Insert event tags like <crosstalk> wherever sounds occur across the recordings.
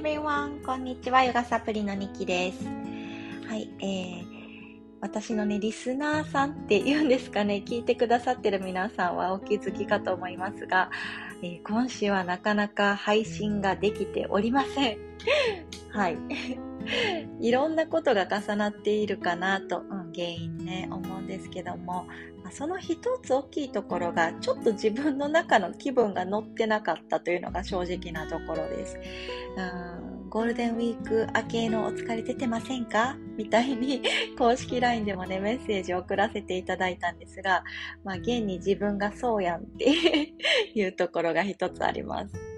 everyone! こんにちは、ヨガサプリのニキです。はい、えー、私のね、リスナーさんって言うんですかね、聞いてくださってる皆さんはお気づきかと思いますが、えー、今週はなかなか配信ができておりません。はい。<laughs> いろんなことが重なっているかなと、うん、原因ね、思うんですけども、まあ、その一つ大きいところが、ちょっと自分の中の気分が乗ってなかったというのが正直なところです。うんゴールデンウィーク明けのお疲れ出てませんか？みたいに <laughs> 公式 LINE でもね、メッセージを送らせていただいたんですが、まあ、現に自分がそうやんっていうところが一つあります。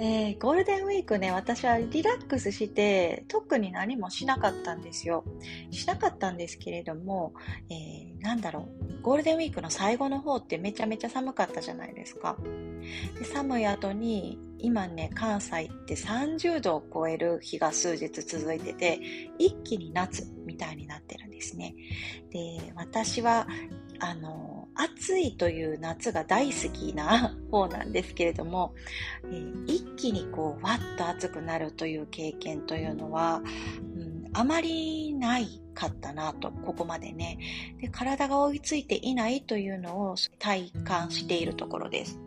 えー、ゴールデンウィークね、私はリラックスして、特に何もしなかったんですよ。しなかったんですけれども、えー、なんだろう、ゴールデンウィークの最後の方ってめちゃめちゃ寒かったじゃないですか。で寒い後に、今ね、関西って30度を超える日が数日続いてて、一気に夏みたいになってるんですね。で、私は、あの、暑いという夏が大好きな方なんですけれども、えー、一気にこう、わっと暑くなるという経験というのは、うん、あまりないかったなと、ここまでねで。体が追いついていないというのを体感しているところです。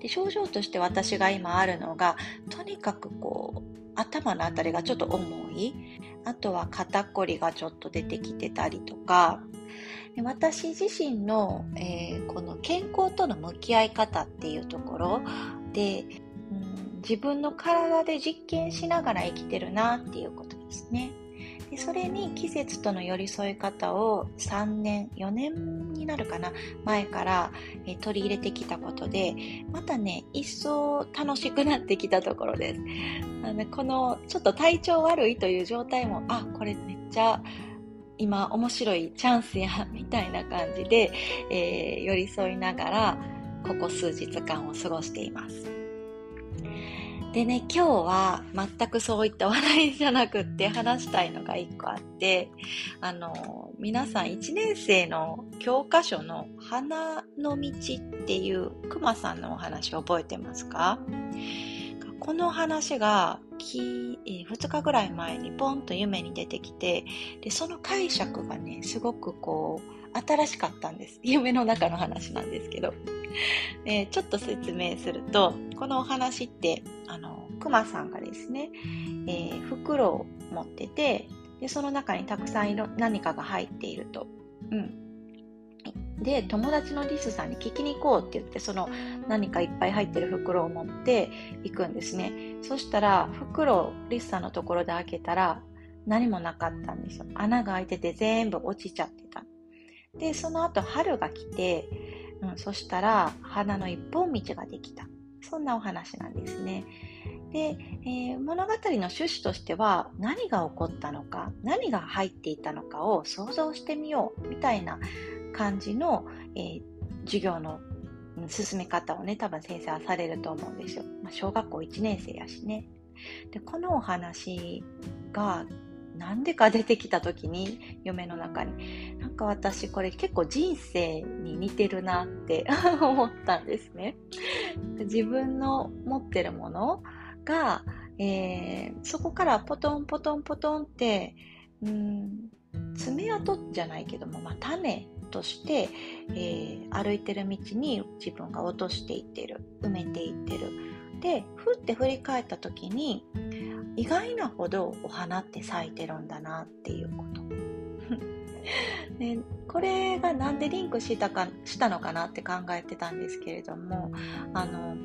で症状として私が今あるのが、とにかくこう、頭のあたりがちょっと重い。あとは肩こりがちょっと出てきてたりとか、私自身の、えー、この健康との向き合い方っていうところで、うん、自分の体で実験しながら生きてるなっていうことですね。でそれに季節との寄り添い方を3年、4年になるかな、前から、え、取り入れてきたことで、またね、一層楽しくなってきたところです。あのこのちょっと体調悪いという状態も、あ、これめっちゃ今面白いチャンスや、みたいな感じで、えー、寄り添いながら、ここ数日間を過ごしています。でね、今日は全くそういった話題じゃなくって話したいのが一個あって、あの、皆さん1年生の教科書の花の道っていう熊さんのお話覚えてますか？この話がき、えー、2日ぐらい前にポンと夢に出てきて、で、その解釈がね、すごくこう、新しかったんです。<laughs> 夢の中の話なんですけど。えー、ちょっと説明すると、このお話って、あの、熊さんがですね、えー、袋を持ってて、で、その中にたくさん何かが入っていると。うん。で、友達のリスさんに聞きに行こうって言って、その何かいっぱい入ってる袋を持って行くんですね。そしたら、袋をリスさんのところで開けたら、何もなかったんですよ。穴が開いてて全部落ちちゃってた。で、その後春が来て、うん、そしたら花の一本道ができた。そんなお話なんですね。で、えー、物語の趣旨としては何が起こったのか、何が入っていたのかを想像してみようみたいな感じの、えー、授業の進め方をね、多分先生はされると思うんですよ。まあ、小学校1年生やしね。で、このお話がなんでか出てきた時に、夢の中に、なんか私これ結構人生に似てるなって <laughs> 思ったんですね。自分の持ってるものが、えー、そこからポトンポトンポトンって、うん、爪痕じゃないけども、まあ、種として、えー、歩いてる道に自分が落としていってる埋めていってる。でふって振り返った時に意外なほどお花って咲いてるんだなっていうこと。で <laughs> これが何でリンクしたかしたのかなって考えてたんですけれどもあの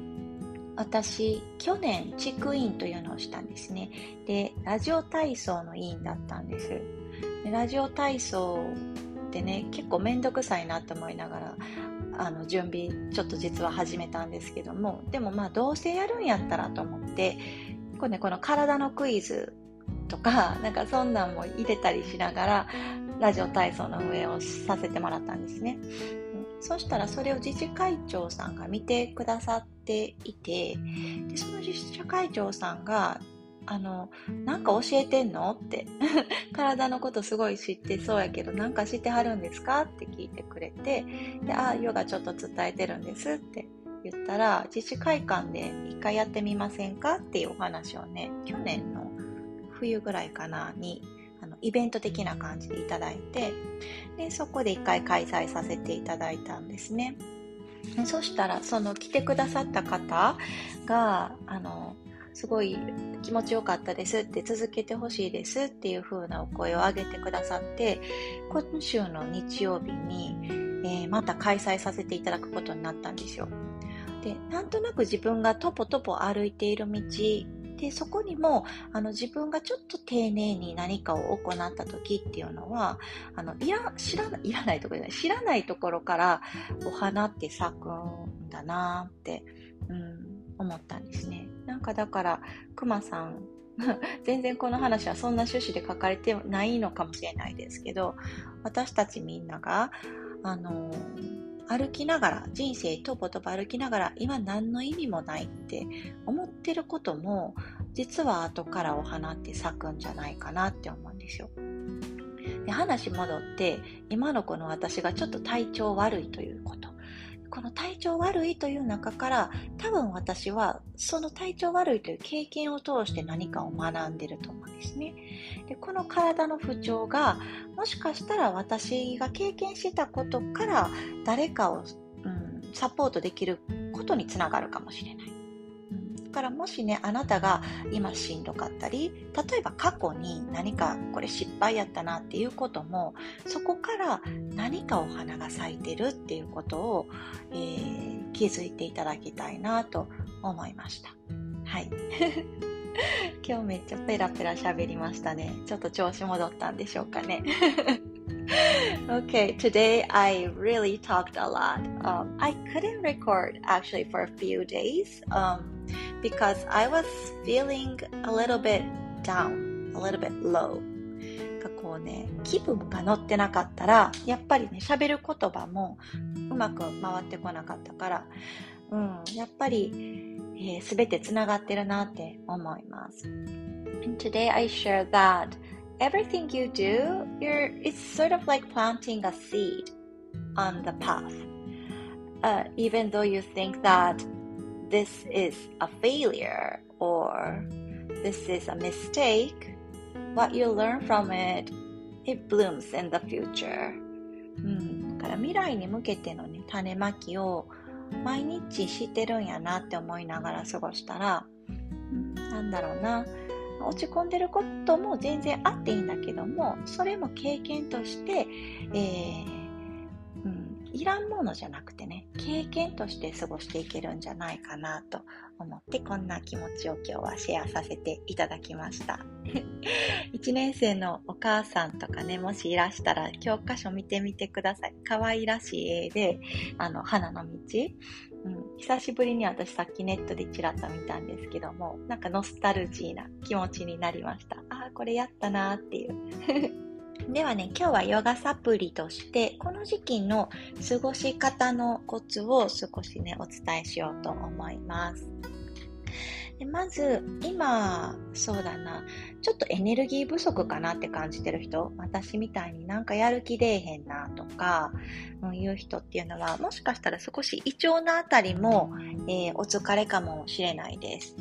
私去年地区委員というのをしたんですね。でラジオ体操の委員だったんです。ラジオ体操ってね結構めんどくさいなと思いながらあの準備ちょっと実は始めたんですけどもでもまあどうせやるんやったらと思ってこねこの体のクイズとか <laughs> なんかそんなんも入れたりしながらラジオ体操の運営をさせてもらったんですね、そしたらそれを自治会長さんが見てくださっていてでその自治会長さんがあの、なんか教えてんの？って。<laughs> 体のことすごい知ってそうやけど、なんか知ってはるんですか？って聞いてくれて、で、あ、ヨガちょっと伝えてるんですって。言ったら、自治会館で一回やってみませんか？っていうお話をね、去年の冬ぐらいかなに、あのイベント的な感じでいただいて。で、そこで一回開催させていただいたんですね。そしたら、その来てくださった方が、あの、すごい気持ちよかったですって続けてほしいですっていう風なお声を上げてくださって今週の日曜日に、えー、また開催させていただくことになったんですよ。でなんとなく自分がとぽとぽ歩いている道でそこにもあの自分がちょっと丁寧に何かを行った時っていうのはあのいら知らいらないところじゃない知らないところからお花って咲くんだなって、うん、思ったんですね。なんかだから、くまさん、<laughs> 全然この話はそんな趣旨で書かれてないのかもしれないですけど、私たちみんなが、あの歩きながら、人生とぼとぼ歩きながら、今何の意味もないって思ってることも、実は後からお花って咲くんじゃないかなって思うんですよ。で話戻って、今のこの私がちょっと体調悪いということ。この体調悪いという中から多分私はその体調悪いという経験を通して何かを学んでると思うんですね。でこの体の不調がもしかしたら私が経験してたことから誰かを、うん、サポートできることにつながるかもしれない。からもしね、あなたが今しんどかったり、例えば過去に何かこれ失敗やったなっていうことも、そこから何かお花が咲いてるっていうことを、えー、気づいていただきたいなと思いました。はい。<laughs> 今日めっちゃペラペラ喋りましたね。ちょっと調子戻ったんでしょうかね。<laughs> okay, today I really talked a lot. Um, I couldn't record actually for a few days um, because I was feeling a little bit down, a little bit low. がこうね、気分が乗ってなかったら、やっぱりね、喋る言葉もうまく回ってこなかったから、うん、やっぱり、えー、全てつながってるなって思います。And today I share that everything you do, you're, it's sort of like planting a seed on the path. Uh, even though you think that this is a failure or this is a mistake, what you learn from it, it blooms in the future. うん、だから未来に向けてのね、種まきを毎日してるんやなって思いながら過ごしたら、うん、なんだろうな、落ち込んでることも全然あっていいんだけどもそれも経験として、えー、うん、いらんものじゃなくてね経験として過ごしていけるんじゃないかなと思ってこんな気持ちを今日はシェアさせていただきました <laughs> 1年生のお母さんとかねもしいらしたら教科書見てみてください可愛らしい絵であの花の道うん、久しぶりに私さっきネットでちらっと見たんですけども、なんかノスタルジーな気持ちになりました。ああ、これやったなーっていう。ではね、今日はヨガサプリとして、この時期の過ごし方のコツを少しね、お伝えしようと思います。でまず、今、そうだな、ちょっとエネルギー不足かなって感じてる人、私みたいになんかやる気出えへんなとか、うん、いう人っていうのは、もしかしたら少し胃腸のあたりも、えー、お疲れかもしれないです。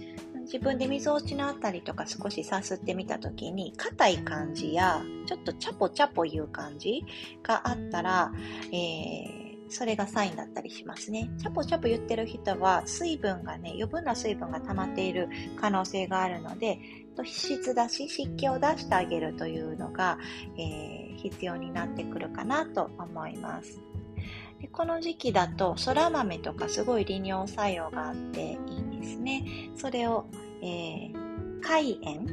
自分で溝落ちのあたりとか少しさすってみたときに、硬い感じや、ちょっとチャポチャポいう感じがあったら、えーそれがサインだったりしますね。チャポチャポ言ってる人は水分がね、余分な水分が溜まっている可能性があるので、質出し、湿気を出してあげるというのが、えー、必要になってくるかなと思います。でこの時期だと、そら豆とかすごい利尿作用があっていいですね。それを、えー、海塩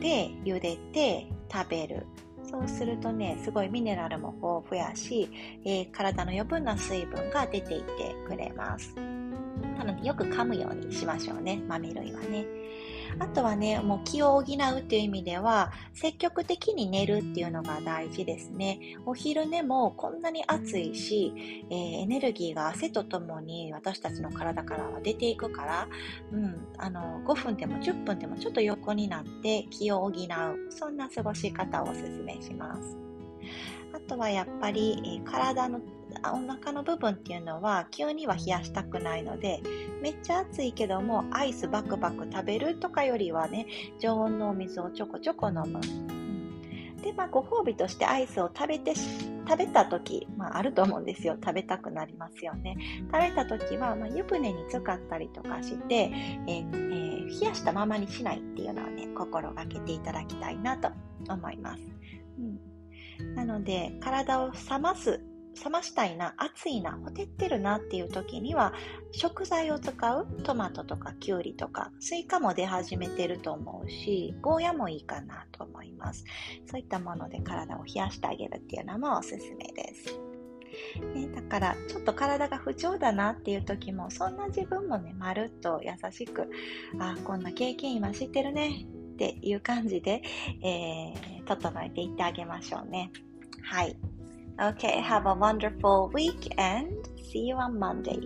で茹でて食べる。そうするとね、すごいミネラルも豊富やし、えー、体の余分な水分が出ていってくれます。なのでよく噛むようにしましょうね、豆類はね。あとはね、もう気を補うっていう意味では、積極的に寝るっていうのが大事ですね。お昼寝もこんなに暑いし、えー、エネルギーが汗とともに私たちの体からは出ていくから、うん、あの、5分でも10分でもちょっと横になって気を補う、そんな過ごし方をお勧めします。あとはやっぱり、え、体のお腹の部分っていうのは急には冷やしたくないのでめっちゃ暑いけどもアイスバクバク食べるとかよりはね常温のお水をちょこちょこ飲む、でまあご褒美としてアイスを食べて食べた時、まあ、あると思うんですよ。食べたくなりますよね。食べた時は、まあ、湯船に浸かったりとかして、ええー、冷やしたままにしないっていうのをね心がけていただきたいなと思います、うん、なので体を冷ます冷ましたいな、暑いな、ほてってるなっていう時には、食材を使うトマトとかきゅうりとか、スイカも出始めてると思うし、ゴーヤもいいかなと思います。そういったもので体を冷やしてあげるっていうのもおすすめです。ね、だからちょっと体が不調だなっていう時もそんな自分もねまるっと優しくあこんな経験今知ってるねっていう感じで、えー、整えていってあげましょうねはい Okay, have a wonderful week and see you on Monday.